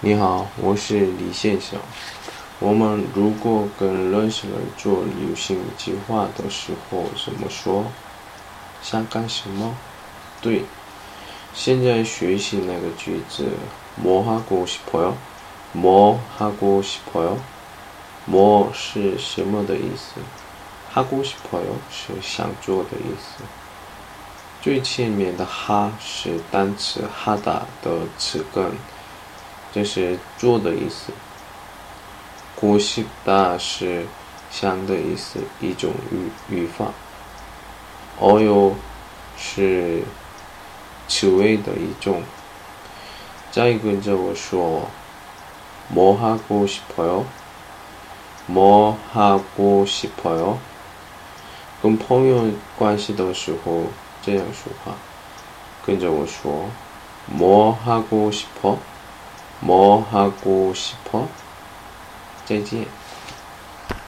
你好，我是李先生。我们如果跟认识人做旅行计划的时候怎么说？想干什么？对，现在学习那个句子，뭐하고싶어 요？ 뭐하고싶어 요？ 뭐是什么的意思？하고싶어요是想做的意思。最前面的하是单词하다的词根。 这是做的意思。고싶다是想的意思，一种语语法。어요是词尾的一种。再跟着我说，뭐하고싶어 요？ 뭐하고싶어 요？ 跟朋友关系的时候这样说话，跟着我说，뭐하고싶 어？ 뭐 하고 싶어再见。